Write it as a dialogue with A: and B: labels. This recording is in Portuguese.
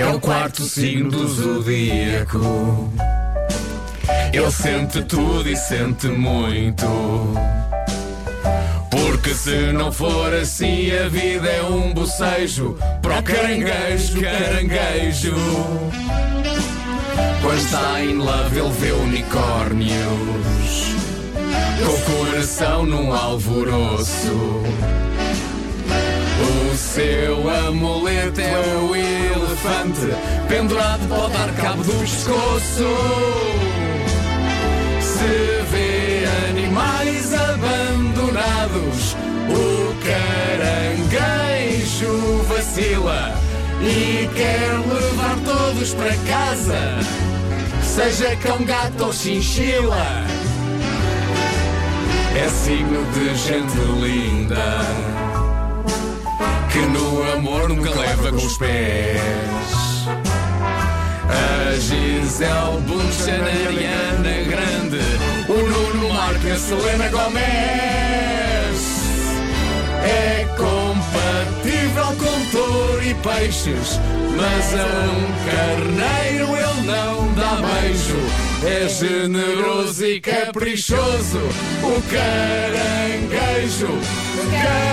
A: É o quarto signo do zodíaco. Ele sente tudo e sente muito. Porque se não for assim, a vida é um bocejo para o caranguejo, caranguejo. Quando está em love, ele vê unicórnios. Com o coração num alvoroço. O seu amuleto é o elefante, pendurado pode dar cabo do pescoço. Se vê animais abandonados, o caranguejo vacila e quer levar todos para casa, seja cão, gato ou chinchila. É signo de gente linda que no amor nunca leva com os pés. Gisele Bunchen, Ariana Grande, o Nuno Marco e a Selena Gomez. É compatível com touro e peixes, mas a um carneiro ele não dá beijo. É generoso e caprichoso, o caranguejo, caranguejo.